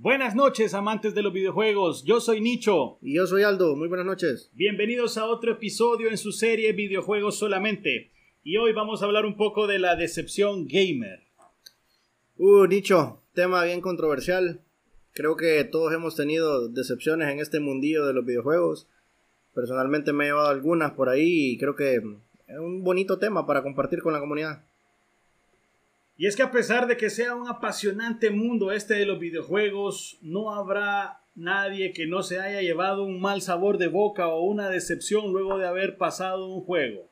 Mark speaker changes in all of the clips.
Speaker 1: Buenas noches, amantes de los videojuegos. Yo soy Nicho.
Speaker 2: Y yo soy Aldo. Muy buenas noches.
Speaker 1: Bienvenidos a otro episodio en su serie Videojuegos solamente. Y hoy vamos a hablar un poco de la decepción gamer.
Speaker 2: Uh, Nicho, tema bien controversial. Creo que todos hemos tenido decepciones en este mundillo de los videojuegos. Personalmente me he llevado algunas por ahí y creo que es un bonito tema para compartir con la comunidad.
Speaker 1: Y es que a pesar de que sea un apasionante mundo este de los videojuegos, no habrá nadie que no se haya llevado un mal sabor de boca o una decepción luego de haber pasado un juego.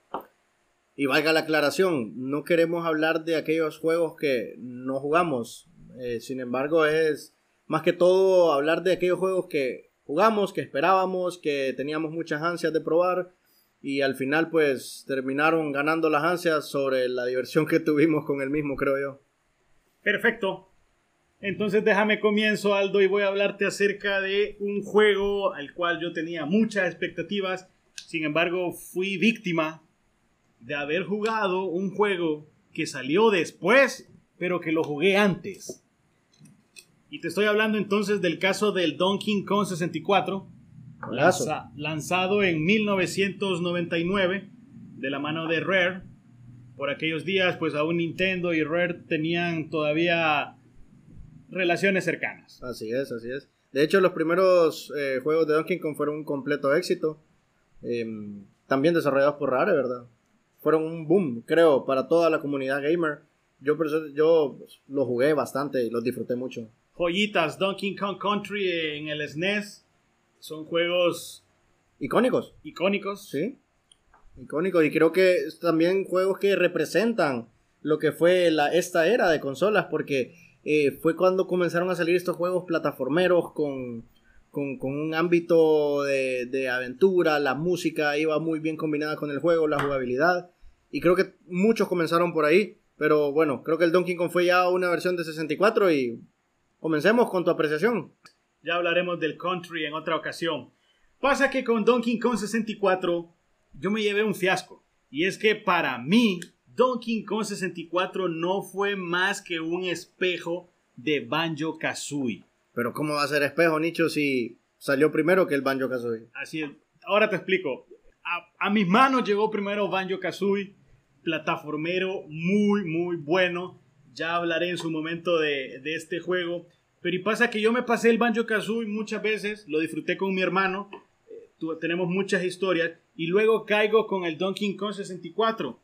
Speaker 2: Y valga la aclaración, no queremos hablar de aquellos juegos que no jugamos. Eh, sin embargo, es más que todo hablar de aquellos juegos que jugamos, que esperábamos, que teníamos muchas ansias de probar y al final pues terminaron ganando las ansias sobre la diversión que tuvimos con el mismo, creo yo.
Speaker 1: Perfecto. Entonces déjame comienzo, Aldo, y voy a hablarte acerca de un juego al cual yo tenía muchas expectativas. Sin embargo, fui víctima de haber jugado un juego que salió después, pero que lo jugué antes. Y te estoy hablando entonces del caso del Donkey Kong 64, lanzado en 1999 de la mano de Rare. Por aquellos días, pues aún Nintendo y Rare tenían todavía relaciones cercanas.
Speaker 2: Así es, así es. De hecho, los primeros eh, juegos de Donkey Kong fueron un completo éxito. Em, también desarrollados por Rare, ¿verdad? Fueron un boom, creo, para toda la comunidad gamer. Yo, yo pues, lo jugué bastante y los disfruté mucho.
Speaker 1: Joyitas, Donkey Kong Country en el SNES son juegos
Speaker 2: icónicos.
Speaker 1: Icónicos.
Speaker 2: Sí. Icónicos. Y creo que también juegos que representan lo que fue la, esta era de consolas, porque eh, fue cuando comenzaron a salir estos juegos plataformeros con, con, un ámbito de, de, aventura, la música iba muy bien combinada con el juego, la jugabilidad. Y creo que muchos comenzaron por ahí. Pero bueno, creo que el Donkey Kong fue ya una versión de 64 y comencemos con tu apreciación.
Speaker 1: Ya hablaremos del country en otra ocasión. Pasa que con Donkey Kong 64 yo me llevé un fiasco. Y es que para mí Donkey Kong 64 no fue más que un espejo de Banjo Kazooie.
Speaker 2: Pero ¿cómo va a ser espejo, Nicho, si salió primero que el Banjo Kazooie?
Speaker 1: Así es. Ahora te explico. A, mis manos llegó primero Banjo Kazooie, plataformero muy, muy bueno. Ya hablaré en su momento de, de este juego. Pero y pasa que yo me pasé el Banjo Kazooie muchas veces, lo disfruté con mi hermano, eh, tenemos muchas historias, y luego caigo con el Donkey Kong 64.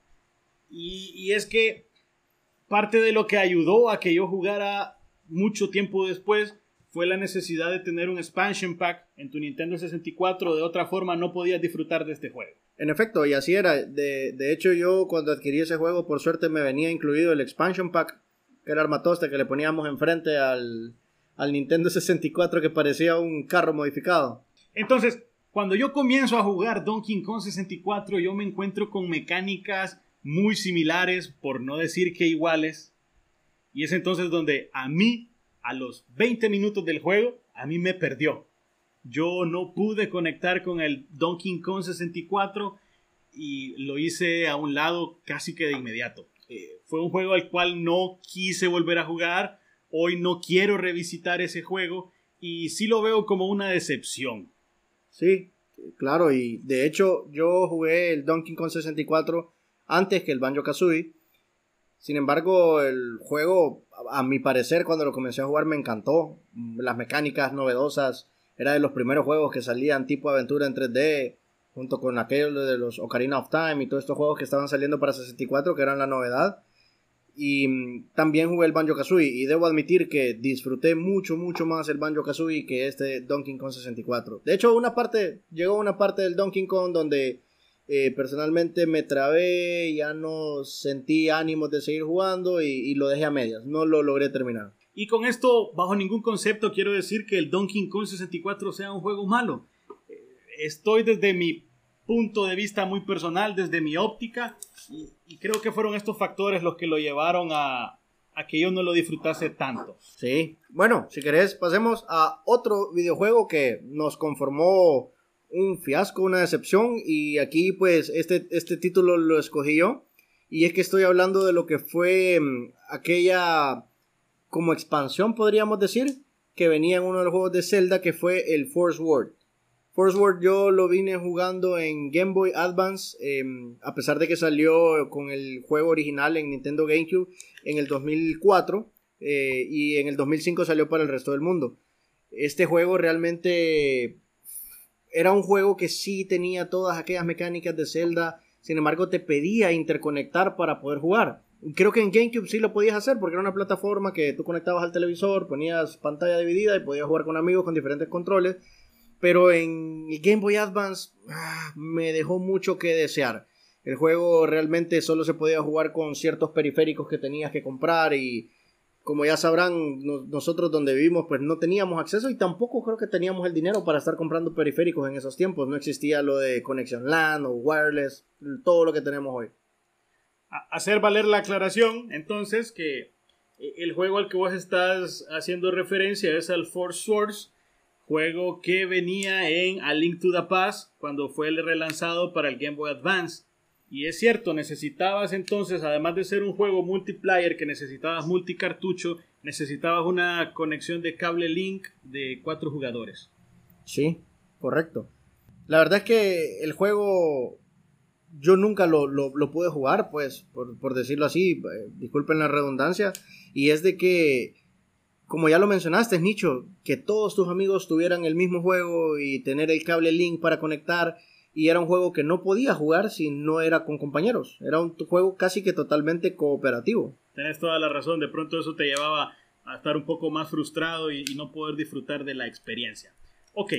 Speaker 1: Y, y es que parte de lo que ayudó a que yo jugara mucho tiempo después fue la necesidad de tener un expansion pack en tu Nintendo 64, de otra forma no podías disfrutar de este juego.
Speaker 2: En efecto, y así era. De, de, hecho, yo cuando adquirí ese juego, por suerte me venía incluido el expansion pack, que era el armatoste que le poníamos enfrente al, al Nintendo 64 que parecía un carro modificado.
Speaker 1: Entonces, cuando yo comienzo a jugar Donkey Kong 64, yo me encuentro con mecánicas muy similares, por no decir que iguales. Y es entonces donde a mí, a los 20 minutos del juego, a mí me perdió. Yo no pude conectar con el Donkey Kong 64 y lo hice a un lado casi que de inmediato. Eh, fue un juego al cual no quise volver a jugar Hoy no quiero revisitar ese juego y sí lo veo como una decepción.
Speaker 2: Sí, claro, y de hecho yo jugué el Donkey Kong 64 antes que el Banjo Kazooie. Sin embargo, el juego, a mi parecer, cuando lo comencé a jugar me encantó. Las mecánicas novedosas, era de los primeros juegos que salían tipo aventura en 3D, junto con aquellos de los Ocarina of Time y todos estos juegos que estaban saliendo para 64, que eran la novedad. Y mm, también jugué el Banjo Kazooie y debo admitir que disfruté mucho, mucho más el Banjo Kazooie que este Donkey Kong 64. De hecho, una parte, llegó una parte del Donkey Kong donde eh, personalmente me trabé, ya no sentí ánimos de seguir jugando y, lo dejé a medias, no lo logré terminar.
Speaker 1: Y con esto, bajo ningún concepto, quiero decir que el Donkey Kong 64 sea un juego malo. Eh, estoy desde mi punto de vista muy personal, desde mi óptica, y, creo que fueron estos factores los que lo llevaron a, a que yo no lo disfrutase tanto.
Speaker 2: Sí, bueno, si querés, pasemos a otro videojuego que nos conformó un fiasco, una decepción, y aquí pues este, este título lo escogí yo, y es que estoy hablando de lo que fue mm, aquella como expansión, podríamos decir, que venía en uno de los juegos de Zelda que fue el Force World. Force World yo lo vine jugando en Game Boy Advance, em, a pesar de que salió con el juego original en Nintendo GameCube en el 2004 eh, y en el 2005 salió para el resto del mundo. Este juego realmente era un juego que sí tenía todas aquellas mecánicas de Zelda, sin embargo te pedía interconectar para poder jugar. Creo que en GameCube sí lo podías hacer porque era una plataforma que tú conectabas al televisor, ponías pantalla dividida y podías jugar con amigos con diferentes controles. Pero en Game Boy Advance ah, me dejó mucho que desear. El juego realmente solo se podía jugar con ciertos periféricos que tenías que comprar y como ya sabrán, nosotros donde vivimos pues no teníamos acceso y tampoco creo que teníamos el dinero para estar comprando periféricos en esos tiempos. No existía lo de conexión LAN o wireless, todo lo que tenemos hoy.
Speaker 1: Hacer valer la aclaración, entonces, que eh, el juego al que vos estás haciendo referencia es al Force Source, juego que venía en A Link to the Past cuando fue relanzado para el Game Boy Advance. Y es cierto, necesitabas entonces, además de ser un juego multiplayer que necesitabas multicartucho, necesitabas una conexión de cable link de cuatro jugadores.
Speaker 2: Sí, correcto. La verdad es que el juego yo nunca lo, pude jugar, pues, por, decirlo así, eh, disculpen la redundancia, y es de que, como ya lo mencionaste, Nicho, que todos tus amigos tuvieran el mismo juego y tener el cable link para conectar y era un juego que no podía jugar si no era con compañeros. Era un juego casi que totalmente cooperativo.
Speaker 1: Tenés toda la razón, de pronto eso te llevaba a estar un poco más frustrado y, no poder disfrutar de la experiencia. Ok,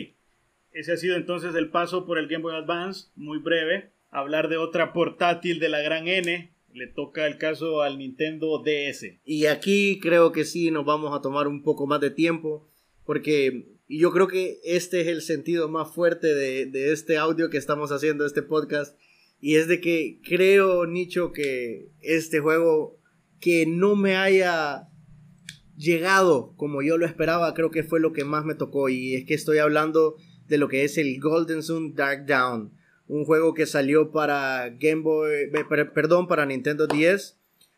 Speaker 1: ese ha sido entonces el paso por el Game Boy Advance, muy breve. Hablar de otra portátil de la gran N, le toca el caso al Nintendo DS.
Speaker 2: Y aquí creo que sí nos vamos a tomar un poco más de tiempo, porque yo creo que este es el sentido más fuerte de, este audio que estamos haciendo, este podcast. Y es de que creo, Nicho, que este juego que no me haya llegado como yo lo esperaba, creo que fue lo que más me tocó. Y es que estoy hablando de lo que es el Golden Sun Dark Down. Un juego que salió para Game Boy, perdón, para Nintendo 10.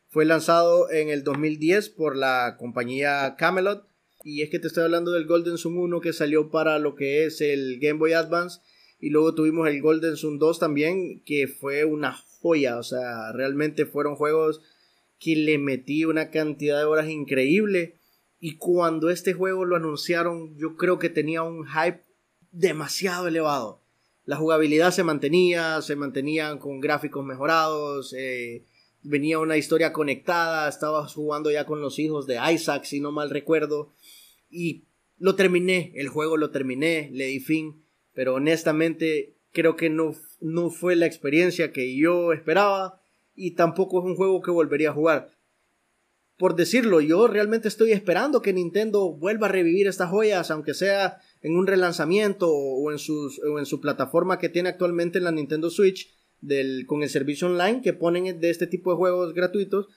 Speaker 2: Fue lanzado en el 2010 por la compañía Camelot y es que te estoy hablando del Golden Sun 1 que salió para lo que es el Game Boy Advance. Y luego tuvimos el Golden Sun 2 también, que fue una joya. O sea, realmente fueron juegos que le metí una cantidad de horas increíble. Y cuando este juego lo anunciaron, yo creo que tenía un hype demasiado elevado. La jugabilidad se mantenía, se mantenían con gráficos mejorados, eh, venía una historia conectada, estabas jugando ya con los hijos de Isaac, si no mal recuerdo. Y lo terminé, el juego lo terminé, le di fin, pero honestamente creo que no, no fue la experiencia que yo esperaba y tampoco es un juego que volvería a jugar. Por decirlo, yo realmente estoy esperando que Nintendo vuelva a revivir estas joyas, aunque sea en un relanzamiento o en, sus, o en su plataforma que tiene actualmente en la Nintendo Switch del, con el servicio online que ponen de este tipo de juegos gratuitos.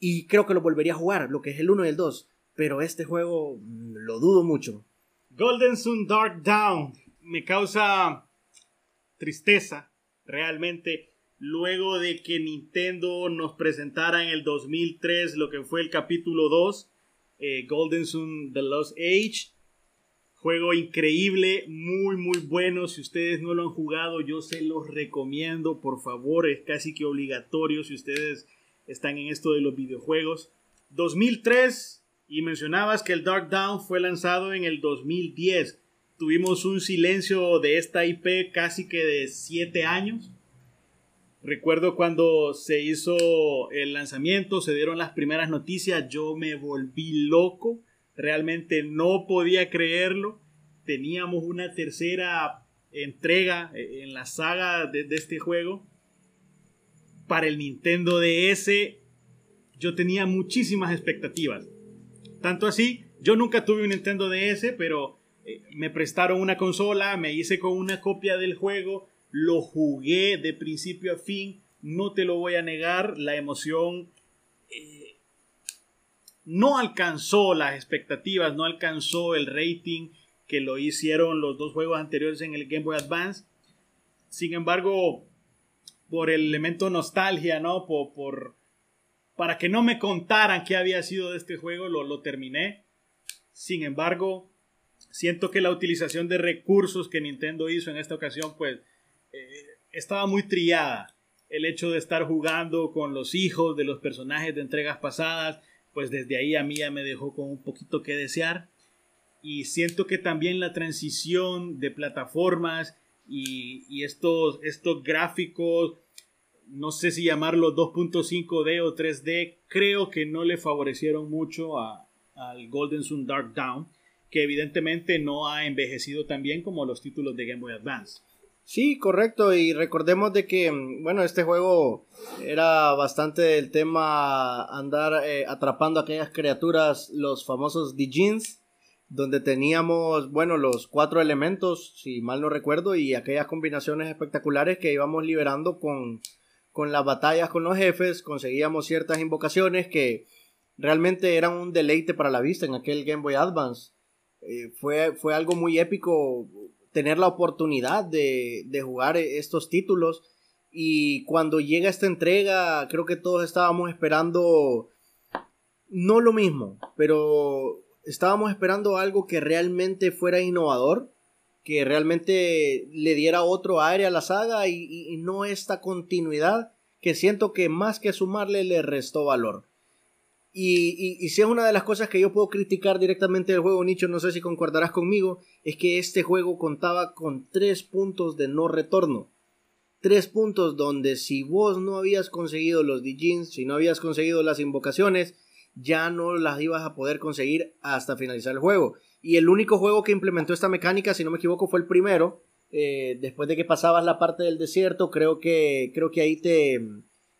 Speaker 2: Y creo que lo volvería a jugar, lo que es el 1 y el 2 pero este juego mm, lo dudo mucho.
Speaker 1: Golden Sun Dark Down me causa tristeza realmente luego de que Nintendo nos presentara en el 2003 lo que fue el capítulo 2, eh, Golden Sun The Lost Age. Juego increíble, muy muy bueno. Si ustedes no lo han jugado, yo se los recomiendo. Por favor, es casi que obligatorio si ustedes están en esto de los videojuegos. 2003 y mencionabas que el Dark Down fue lanzado en el 2010. Tuvimos un silencio de esta IP casi que de 7 años. Recuerdo cuando se hizo el lanzamiento, se dieron las primeras noticias, yo me volví loco, realmente no podía creerlo. Teníamos una tercera entrega en la saga de, de este juego. Para el Nintendo DS yo tenía muchísimas expectativas tanto así, yo nunca tuve un Nintendo DS, pero eh, me prestaron una consola, me hice con una copia del juego, lo jugué de principio a fin, no te lo voy a negar, la emoción eh, no alcanzó las expectativas, no alcanzó el rating que lo hicieron los dos juegos anteriores en el Game Boy Advance. Sin embargo, por el elemento nostalgia, ¿no? Por, por, para que no me contaran qué había sido de este juego, lo, lo terminé. Sin embargo, siento que la utilización de recursos que Nintendo hizo en esta ocasión, pues, eh, estaba muy trillada. El hecho de estar jugando con los hijos de los personajes de entregas pasadas, pues desde ahí a mí ya me dejó con un poquito que desear. Y siento que también la transición de plataformas y, estos, estos gráficos, no sé si llamarlo 2.5D o 3D, creo que no le favorecieron mucho al Golden Sun Dark Down, que evidentemente no ha envejecido tan bien como los títulos de Game Boy Advance.
Speaker 2: Sí, correcto. Y recordemos de que, bueno, este juego era bastante el tema andar eh, atrapando a aquellas criaturas, los famosos Dijins, donde teníamos, bueno, los cuatro elementos, si mal no recuerdo, y aquellas combinaciones espectaculares que íbamos liberando con, con las batallas con los jefes, conseguíamos ciertas invocaciones que realmente eran un deleite para la vista en aquel Game Boy Advance. Eh, fue, fue algo muy épico tener la oportunidad de, de jugar estos títulos. Y cuando llega esta entrega, creo que todos estábamos esperando no lo mismo, pero estábamos esperando algo que realmente fuera innovador, que realmente le diera otro aire a la saga y, y no esta continuidad que siento que más que sumarle le restó valor. Y, si es una de las cosas que yo puedo criticar directamente del juego, Nicho, no sé si concordarás conmigo, es que este juego contaba con tres puntos de no retorno. Tres puntos donde si vos no habías conseguido los Dijins, si no habías conseguido las invocaciones, ya no las ibas a poder conseguir hasta finalizar el juego. Y el único juego que implementó esta mecánica, si no me equivoco, fue el primero. Eh, después de que pasabas la parte del desierto, creo que, creo que ahí te,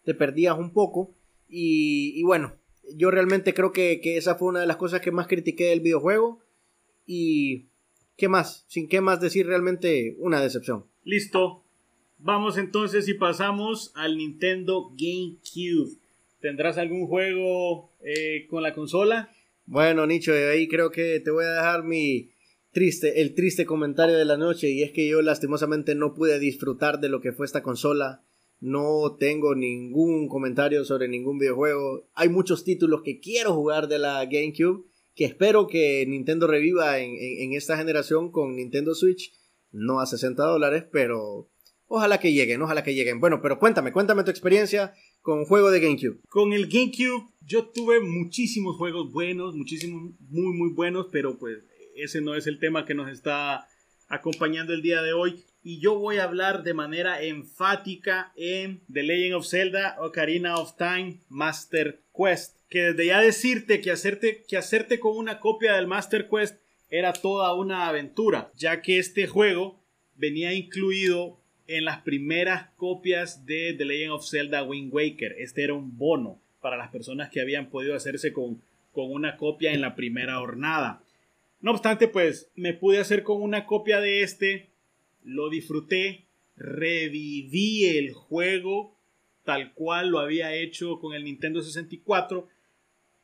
Speaker 2: te perdías un poco. Y, y bueno, yo realmente creo que, esa fue una de las cosas que más critiqué del videojuego. Y. ¿Qué más? Sin qué más decir realmente una decepción.
Speaker 1: Listo. Vamos entonces y pasamos al Nintendo GameCube. ¿Tendrás algún juego eh, con la consola?
Speaker 2: Bueno, Nicho, ahí creo que te voy a dejar mi triste, el triste comentario de la noche. Y es que yo lastimosamente no pude disfrutar de lo que fue esta consola. No tengo ningún comentario sobre ningún videojuego. Hay muchos títulos que quiero jugar de la GameCube que espero que Nintendo reviva en, esta generación con Nintendo Switch. No a 60 dólares, pero ojalá que lleguen, ojalá que lleguen. Bueno, pero cuéntame, cuéntame tu experiencia con juego de GameCube.
Speaker 1: Con el GameCube yo tuve muchísimos juegos buenos, muchísimos muy muy buenos, pero pues ese no es el tema que nos está acompañando el día de hoy y yo voy a hablar de manera enfática en The Legend of Zelda Ocarina of Time Master Quest. Que desde ya decirte que hacerte, que hacerte con una copia del Master Quest era toda una aventura, ya que este juego venía incluido en las primeras copias de The Legend of Zelda Wind Waker. Este era un bono para las personas que habían podido hacerse con, con una copia en la primera jornada. No obstante, pues me pude hacer con una copia de este lo disfruté, reviví el juego tal cual lo había hecho con el Nintendo 64,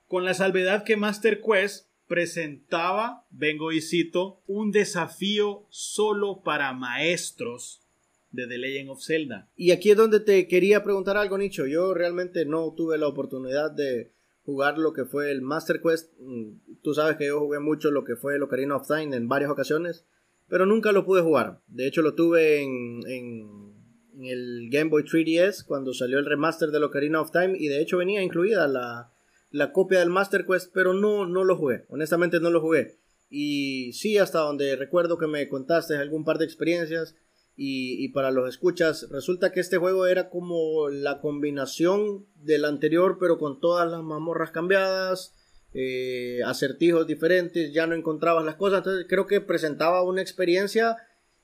Speaker 1: con la salvedad que Master Quest presentaba, vengo y cito, un desafío solo para maestros de The Legend of Zelda.
Speaker 2: Y aquí es donde te quería preguntar algo, Nicho. Yo realmente no tuve la oportunidad de jugar lo que fue el Master Quest. Mm, tú sabes que yo jugué mucho lo que fue el Ocarina of Time en varias ocasiones pero nunca lo pude jugar. De hecho, lo tuve en, en, el Game Boy 3DS cuando salió el remaster de Ocarina of Time y de hecho venía incluida la, la copia del Master Quest, pero no, no lo jugué. Honestamente no lo jugué. Y sí, hasta donde recuerdo que me contaste algún par de experiencias. Y, y, para los escuchas, resulta que este juego era como la combinación del anterior, pero con todas las mazmorras cambiadas, eh, acertijos diferentes, ya no encontrabas las cosas. Entonces creo que presentaba una experiencia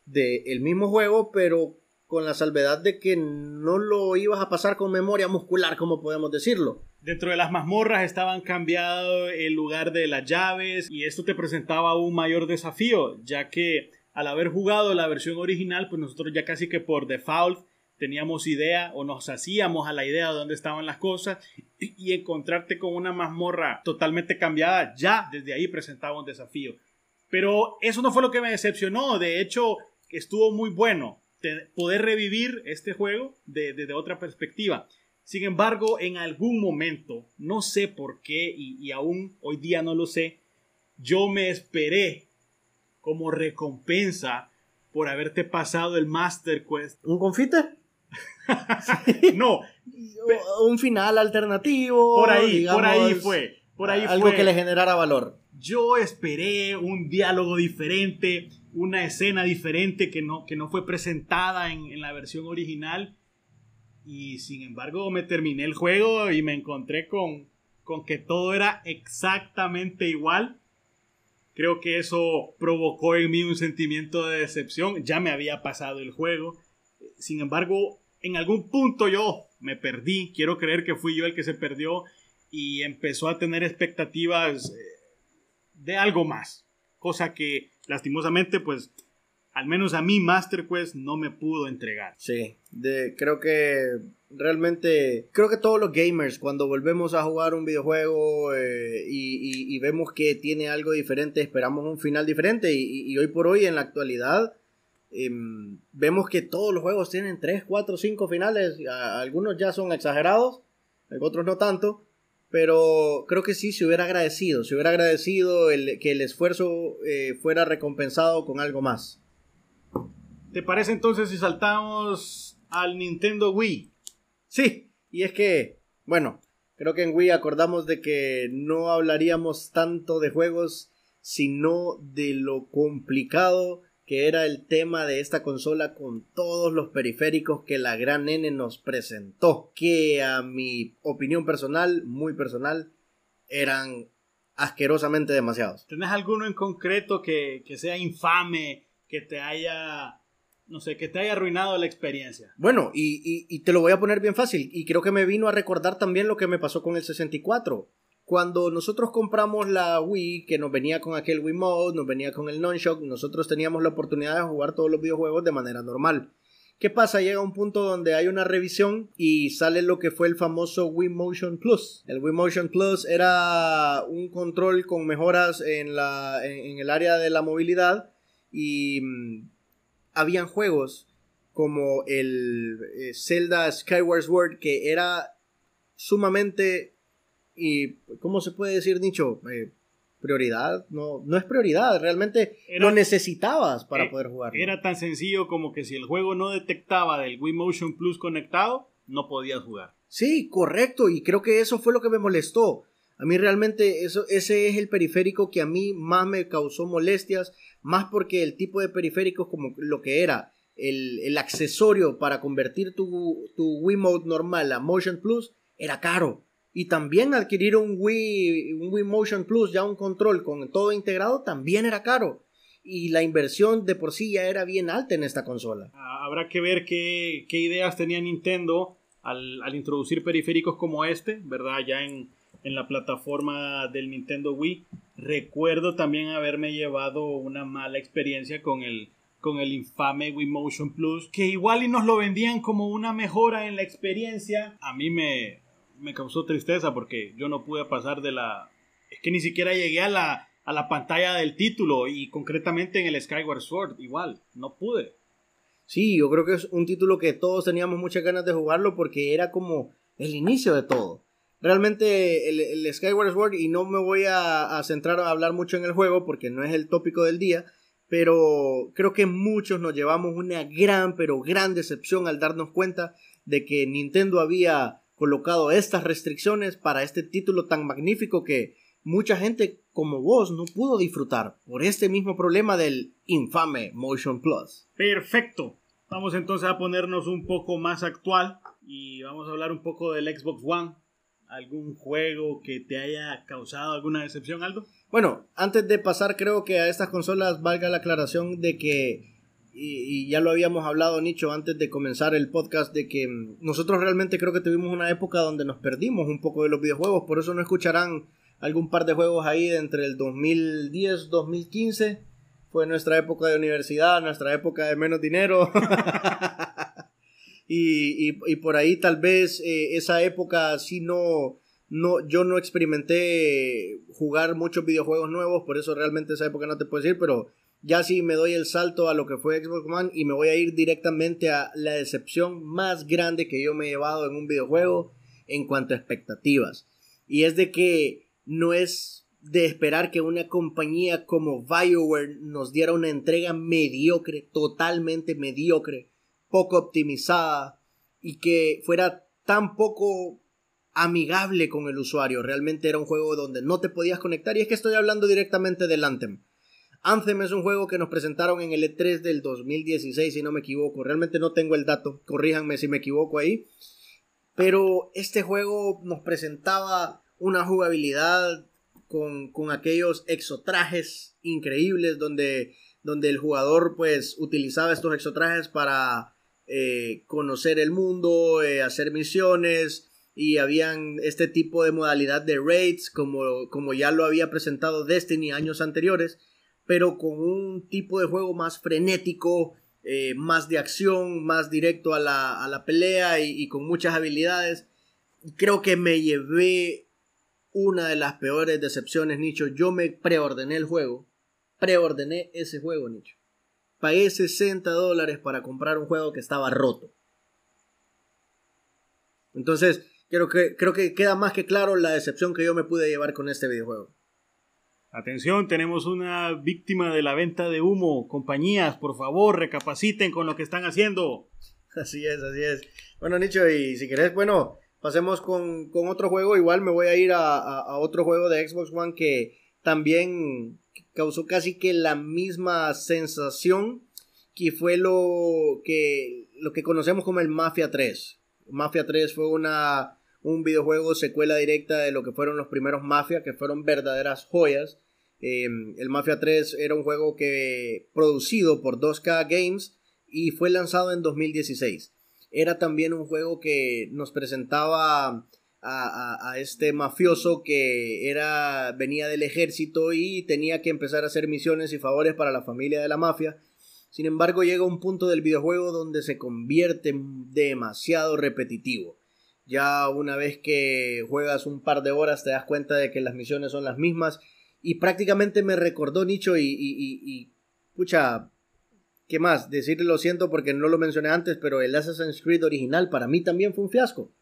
Speaker 2: del el mismo juego, pero con la salvedad de que no lo ibas a pasar con memoria muscular, como podemos decirlo.
Speaker 1: Dentro de las mazmorras estaban cambiado el lugar de las llaves y esto te presentaba un mayor desafío, ya que al haber jugado la versión original, pues nosotros ya casi que por default teníamos idea o nos hacíamos a la idea de dónde estaban las cosas y encontrarte con una mazmorra totalmente cambiada ya desde ahí presentaba un desafío. Pero eso no fue lo que me decepcionó, de hecho estuvo muy bueno poder revivir este juego desde otra perspectiva. Sin embargo, en algún momento, no sé por qué y, aún hoy día no lo sé, yo me esperé como recompensa por haberte pasado el Master Quest.
Speaker 2: ¿Un confite?
Speaker 1: no.
Speaker 2: Un final alternativo.
Speaker 1: Por ahí, por ahí fue. Por ahí
Speaker 2: algo que le generara valor.
Speaker 1: Yo esperé un diálogo diferente, una escena diferente que no, que no fue presentada en, en la versión original. Y sin embargo me terminé el juego y me encontré con, con que todo era exactamente igual. Creo que eso provocó en mí un sentimiento de decepción. Ya me había pasado el juego. Sin embargo, en algún punto yo me perdí. Quiero creer que fui yo el que se perdió y empezó a tener expectativas eh, de algo más. Cosa que lastimosamente pues al menos a mí Master Quest no me pudo entregar.
Speaker 2: Sí, de, creo que realmente, creo que todos los gamers cuando volvemos a jugar un videojuego eh, y, vemos que tiene algo diferente, esperamos un final diferente y, hoy por hoy en la actualidad em, vemos que todos los juegos tienen 3, 4, 5 finales, algunos ya son exagerados, otros no tanto. Pero creo que sí se hubiera agradecido, se hubiera agradecido el, que el esfuerzo eh, fuera recompensado con algo más.
Speaker 1: ¿Te parece entonces si saltamos al Nintendo Wii?
Speaker 2: Sí, y es que, bueno, creo que en Wii acordamos de que no hablaríamos tanto de juegos, sino de lo complicado que era el tema de esta consola con todos los periféricos que la gran N nos presentó, que a mi opinión personal, muy personal, eran asquerosamente demasiados.
Speaker 1: ¿Tenés alguno en concreto que, que sea infame, que te haya no sé, que te haya arruinado la experiencia.
Speaker 2: Bueno, y, te lo voy a poner bien fácil, y creo que me vino a recordar también lo que me pasó con el 64. Cuando nosotros compramos la Wii, que nos venía con aquel Wii Mode, nos venía con el Non-Shock, nosotros teníamos la oportunidad de jugar todos los videojuegos de manera normal. ¿Qué pasa? Llega un punto donde hay una revisión y sale lo que fue el famoso Wii Motion Plus. El Wii Motion Plus era un control con mejoras en, la, en el área de la movilidad y mm, habían juegos como el eh, Zelda Skyward Sword que era sumamente y cómo se puede decir Nicho eh, prioridad no no es prioridad realmente lo necesitabas para eh, poder jugar
Speaker 1: era tan sencillo como que si el juego no detectaba del Wii Motion Plus conectado no podías jugar.
Speaker 2: Sí correcto y creo que eso fue lo que me molestó. A mí realmente eso, ese es el periférico que a mí más me causó molestias más porque el tipo de periféricos como lo que era el, accesorio para convertir tu, tu Wiimote normal a Motion Plus era caro. Y también adquirir un Wii, un Wii Motion Plus, ya un control con todo integrado, también era caro. Y la inversión de por sí ya era bien alta en esta consola.
Speaker 1: Ah, habrá que ver qué, ideas tenía Nintendo al, al, introducir periféricos como este, ¿verdad? Ya en, en la plataforma del Nintendo Wii. Recuerdo también haberme llevado una mala experiencia con el, con el infame Wii Motion Plus, que igual y nos lo vendían como una mejora en la experiencia. A mí me, me causó tristeza porque yo no pude pasar de la... Es que ni siquiera llegué a la, a la pantalla del título y concretamente en el Skyward Sword, igual, no pude.
Speaker 2: Sí, yo creo que es un título que todos teníamos muchas ganas de jugarlo porque era como el inicio de todo. Realmente el, Skyward Sword, y no me voy a, centrar a hablar mucho en el juego porque no es el tópico del día, pero creo que muchos nos llevamos una gran, pero gran decepción al darnos cuenta de que Nintendo había colocado estas restricciones para este título tan magnífico que mucha gente como vos no pudo disfrutar por este mismo problema del infame Motion Plus.
Speaker 1: Perfecto. Vamos entonces a ponernos un poco más actual y vamos a hablar un poco del Xbox One algún juego que te haya causado alguna decepción, Aldo?
Speaker 2: Bueno, antes de pasar, creo que a estas consolas valga la aclaración de que, y, ya lo habíamos hablado, Nicho, antes de comenzar el podcast, de que mm, nosotros realmente creo que tuvimos una época donde nos perdimos un poco de los videojuegos, por eso no escucharán algún par de juegos ahí de entre el 2010 2015. Fue nuestra época de universidad, nuestra época de menos dinero. y, y, por ahí tal vez eh, esa época sí no, no, yo no experimenté jugar muchos videojuegos nuevos, por eso realmente esa época no te puedo decir, pero ya sí me doy el salto a lo que fue Xbox One y me voy a ir directamente a la decepción más grande que yo me he llevado en un videojuego en cuanto a expectativas. Y es de que no es de esperar que una compañía como BioWare nos diera una entrega mediocre, totalmente mediocre, poco optimizada y que fuera tan poco amigable con el usuario. Realmente era un juego donde no te podías conectar y es que estoy hablando directamente del Anthem. Anthem es un juego que nos presentaron en el E3 del 2016, si no me equivoco. Realmente no tengo el dato, corríjanme si me equivoco ahí. Pero este juego nos presentaba una jugabilidad con, aquellos exotrajes increíbles donde, donde el jugador pues utilizaba estos exotrajes para eh, conocer el mundo, eh, hacer misiones y habían este tipo de modalidad de raids como, como ya lo había presentado Destiny años anteriores pero con un tipo de juego más frenético, eh, más de acción, más directo a la, pelea y, con muchas habilidades. Creo que me llevé una de las peores decepciones, Nicho. Yo me preordené el juego. Preordené ese juego, Nicho. Pagué 60 dólares para comprar un juego que estaba roto. Entonces, creo que, creo que queda más que claro la decepción que yo me pude llevar con este videojuego.
Speaker 1: Atención, tenemos una víctima de la venta de humo. Compañías, por favor, recapaciten con lo que están haciendo.
Speaker 2: Así es, así es. Bueno, Nicho, y si querés, bueno, pasemos con, otro juego. Igual me voy a ir a, otro juego de Xbox One que también causó casi que la misma sensación que fue lo que, lo que conocemos como el Mafia 3. Mafia 3 fue una un videojuego secuela directa de lo que fueron los primeros Mafia, que fueron verdaderas joyas. Em, el Mafia 3 era un juego que producido por 2K Games y fue lanzado en 2016. Era también un juego que nos presentaba a, este mafioso que era venía del ejército y tenía que empezar a hacer misiones y favores para la familia de la mafia. Sin embargo, llega un punto del videojuego donde se convierte demasiado repetitivo. Ya una vez que juegas un par de horas te das cuenta de que las misiones son las mismas. Y prácticamente me recordó Nicho y, y, y, pucha, ¿qué más? Decirle lo siento porque no lo mencioné antes, pero el Assassin's Creed original para mí también fue un fiasco.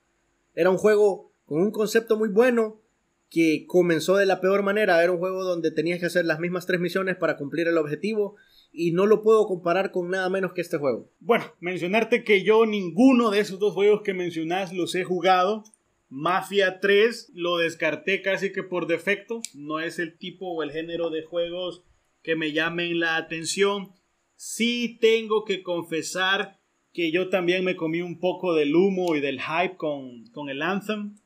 Speaker 2: Era un juego con un concepto muy bueno que comenzó de la peor manera. Era un juego donde tenías que hacer las mismas tres misiones para cumplir el objetivo y no lo puedo comparar con nada menos que este juego.
Speaker 1: Bueno, mencionarte que yo ninguno de esos dos juegos que mencionás los he jugado. Mafia 3 lo descarté casi que por defecto. No es el tipo o el género de juegos que me llamen la atención. Sí tengo que confesar que yo también me comí un poco del humo y del hype con, con el Anthem.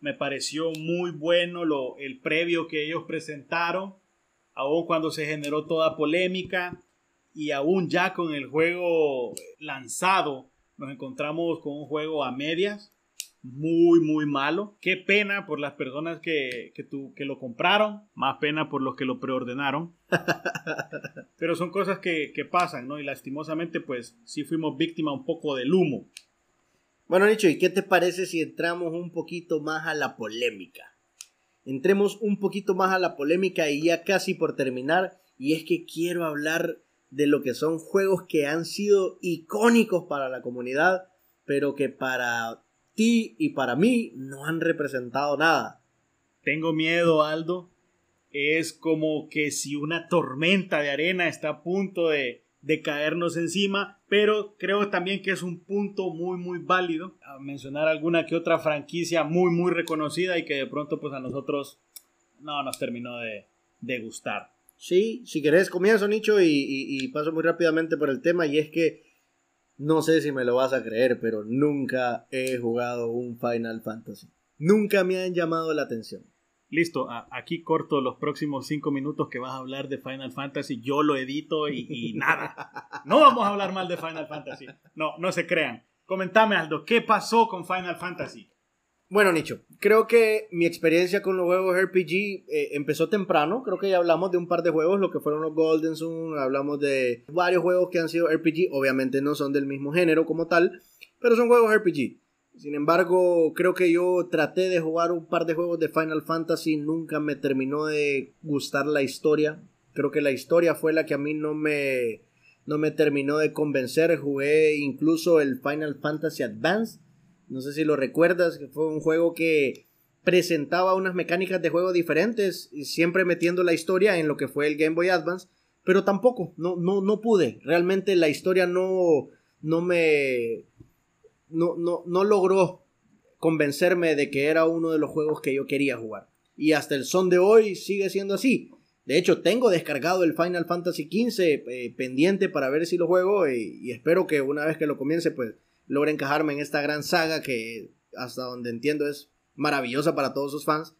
Speaker 1: Me pareció muy bueno lo, el previo que ellos presentaron, aun cuando se generó toda polémica y aún ya con el juego lanzado nos encontramos con un juego a medias muy muy malo. Qué pena por las personas que, que, que lo compraron más pena por los que lo preordenaron. Pero son cosas que, que, pasan no y lastimosamente pues sí fuimos víctima un poco del humo.
Speaker 2: Bueno Nicho ¿y qué te parece si entramos un poquito más a la polémica? entremos un poquito más a la polémica y ya casi por terminar y es que quiero hablar de lo que son juegos que han sido icónicos para la comunidad, pero que para ti y para mí no han representado nada.
Speaker 1: Tengo miedo, Aldo. Es como que si una tormenta de arena está a punto de, de caernos encima, pero creo también que es un punto muy muy válido mencionar alguna que otra franquicia muy muy reconocida y que de pronto pues a nosotros no nos terminó de, de gustar.
Speaker 2: Sí, si querés comienzo, Nicho, y, paso muy rápidamente por el tema, y es que no sé si me lo vas a creer, pero nunca he jugado un Final Fantasy. Nunca me han llamado la atención.
Speaker 1: Listo, aquí corto los próximos cinco minutos que vas a hablar de Final Fantasy. Yo lo edito y, y nada. No vamos a hablar mal de Final Fantasy. No, no se crean. Comentame, Aldo, ¿qué pasó con Final Fantasy?
Speaker 2: Bueno, Nicho, creo que mi experiencia con los juegos RPG eh, empezó temprano. Creo que ya hablamos de un par de juegos, lo que fueron los Golden Sun, hablamos de varios juegos que han sido RPG. Obviamente no son del mismo género como tal, pero son juegos RPG. Sin embargo, creo que yo traté de jugar un par de juegos de Final Fantasy, nunca me terminó de gustar la historia. Creo que la historia fue la que a mí no me, no me terminó de convencer. Jugué incluso el Final Fantasy Advance no sé si lo recuerdas, que fue un juego que presentaba unas mecánicas de juego diferentes, y siempre metiendo la historia en lo que fue el Game Boy Advance, pero tampoco, no, no, no pude. Realmente la historia no, no me. No, no, no logró convencerme de que era uno de los juegos que yo quería jugar. Y hasta el son de hoy sigue siendo así. De hecho, tengo descargado el Final Fantasy XV eh, pendiente para ver si lo juego y, y, espero que una vez que lo comience, pues logre encajarme en esta gran saga que hasta donde entiendo es maravillosa para todos sus fans.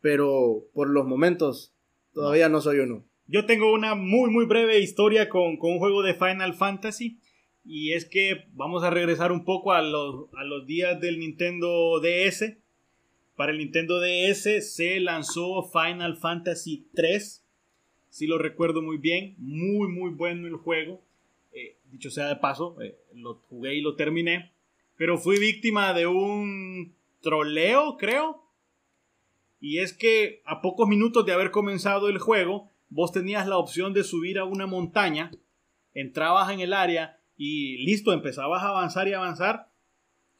Speaker 2: Pero por los momentos todavía no soy uno.
Speaker 1: Yo tengo una muy muy breve historia con, con un juego de Final Fantasy. Y es que vamos a regresar un poco a los, a los días del Nintendo DS. Para el Nintendo DS se lanzó Final Fantasy 3. Si lo recuerdo muy bien. Muy, muy bueno el juego. Dicho sea de paso, eh, lo jugué y lo terminé. Pero fui víctima de un troleo, creo. Y es que a pocos minutos de haber comenzado el juego, vos tenías la opción de subir a una montaña. Entrabas en el área y listo, empezabas a avanzar y avanzar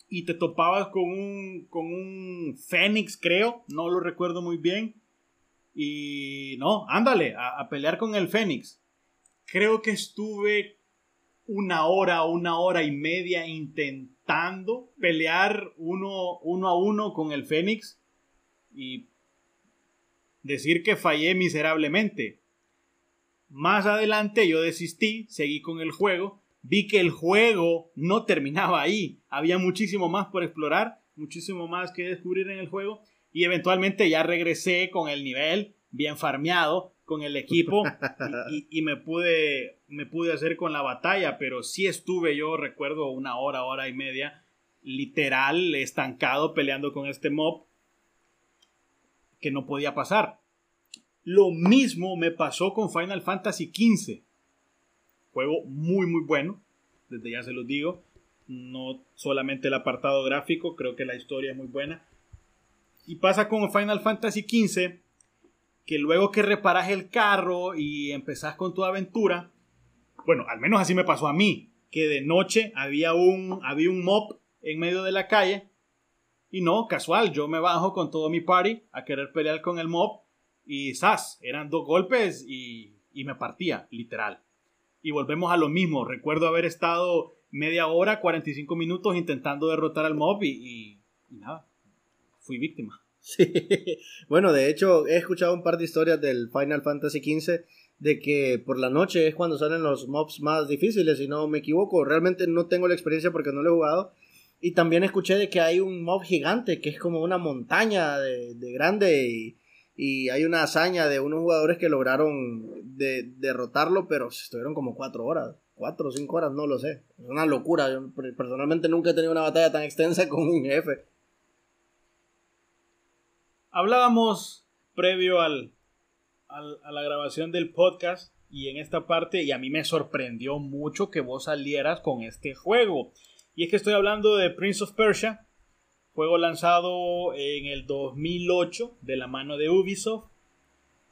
Speaker 1: y te topabas con un, con un Fénix, creo, no lo recuerdo muy bien. Y no, ándale, a, pelear con el Fénix. Creo que estuve una hora, una hora y media intentando pelear uno, uno a uno con el Fénix y decir que fallé miserablemente. Más adelante yo desistí, seguí con el juego vi que el juego no terminaba ahí. Había muchísimo más por explorar, muchísimo más que descubrir en el juego. Y eventualmente ya regresé con el nivel bien farmeado, con el equipo y, me, pude, me pude hacer con la batalla, pero sí estuve yo, recuerdo, una hora, hora y media, literal, estancado peleando con este mob que no podía pasar. Lo mismo me pasó con Final Fantasy XV. Juego muy, muy bueno. Desde ya se los digo. No solamente el apartado gráfico, creo que la historia es muy buena. Y pasa con Final Fantasy XV, que luego que reparas el carro y empezás con tu aventura, bueno, al menos así me pasó a mí, que de noche había un, había un mob en medio de la calle y no, casual, yo me bajo con todo mi party a querer pelear con el mob y ¡zas! Eran dos golpes y, y me partía, literal y volvemos a lo mismo. Recuerdo haber estado media hora, 45 minutos intentando derrotar al mob y, nada, fui víctima.
Speaker 2: Sí, bueno, de hecho he escuchado un par de historias del Final Fantasy XV de que por la noche es cuando salen los mobs más difíciles, si no me equivoco. Realmente no tengo la experiencia porque no lo he jugado. Y también escuché de que hay un mob gigante que es como una montaña de, de grande y, y hay una hazaña de unos jugadores que lograron de, derrotarlo, pero estuvieron como cuatro horas, cuatro o cinco horas, no lo sé. Es una locura. Yo personalmente nunca he tenido una batalla tan extensa con un jefe.
Speaker 1: Hablábamos previo al, al, a la grabación del podcast y en esta parte, y a mí me sorprendió mucho que vos salieras con este juego. Y es que estoy hablando de Prince of Persia, Juego lanzado en el 2008 de la mano de Ubisoft.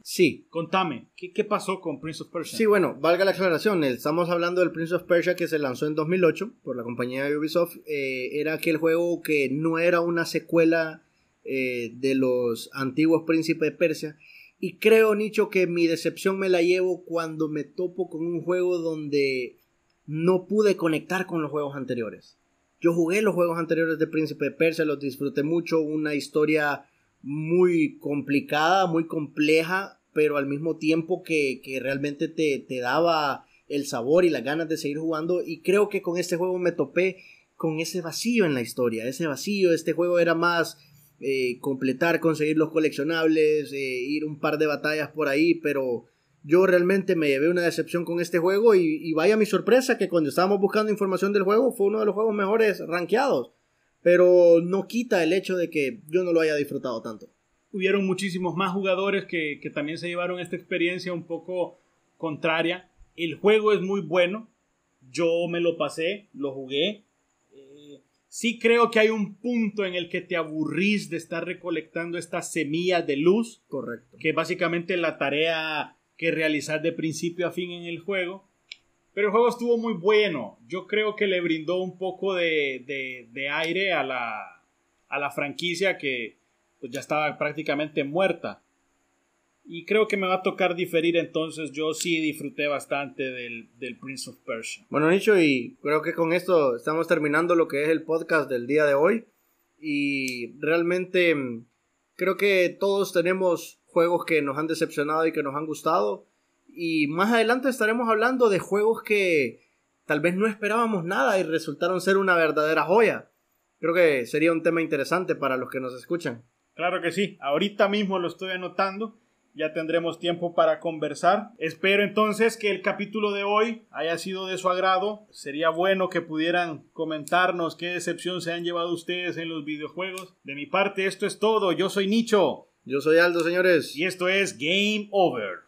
Speaker 2: Sí.
Speaker 1: Contame, ¿qué, pasó con Prince of Persia?
Speaker 2: Sí, bueno, valga la aclaración. Estamos hablando del Prince of Persia que se lanzó en 2008 por la compañía de Ubisoft. Eh, era aquel juego que no era una secuela eh, de los antiguos Príncipes de Persia. Y creo, Nicho, que mi decepción me la llevo cuando me topo con un juego donde no pude conectar con los juegos anteriores. Yo jugué los juegos anteriores de Príncipe de Persia, los disfruté mucho, una historia muy complicada, muy compleja, pero al mismo tiempo que, realmente te, daba el sabor y las ganas de seguir jugando. Y creo que con este juego me topé con ese vacío en la historia, ese vacío, este juego era más eh, completar, conseguir los coleccionables, eh, ir un par de batallas por ahí, pero yo realmente me llevé una decepción con este juego y, vaya mi sorpresa que cuando estábamos buscando información del juego fue uno de los juegos mejores rankeados. Pero no quita el hecho de que yo no lo haya disfrutado tanto.
Speaker 1: Hubieron muchísimos más jugadores que, también se llevaron esta experiencia un poco contraria. El juego es muy bueno. Yo me lo pasé, lo jugué. Sí creo que hay un punto en el que te aburrís de estar recolectando estas semillas de luz.
Speaker 2: Correcto.
Speaker 1: Que básicamente la tarea que realizar de principio a fin en el juego. Pero el juego estuvo muy bueno. Yo creo que le brindó un poco de, de, aire a la, a la franquicia que pues ya estaba prácticamente muerta. Y creo que me va a tocar diferir, entonces yo sí disfruté bastante del, del, Prince of Persia.
Speaker 2: Bueno, Nicho, y creo que con esto estamos terminando lo que es el podcast del día de hoy. Y realmente mm, creo que todos tenemos juegos que nos han decepcionado y que nos han gustado. Y más adelante estaremos hablando de juegos que tal vez no esperábamos nada y resultaron ser una verdadera joya. Creo que sería un tema interesante para los que nos escuchan.
Speaker 1: Claro que sí, ahorita mismo lo estoy anotando ya tendremos tiempo para conversar. Espero entonces que el capítulo de hoy haya sido de su agrado. Sería bueno que pudieran comentarnos qué decepción se han llevado ustedes en los videojuegos. De mi parte, esto es todo. Yo soy Nicho.
Speaker 2: Yo soy Aldo, señores.
Speaker 1: Y esto es Game Over.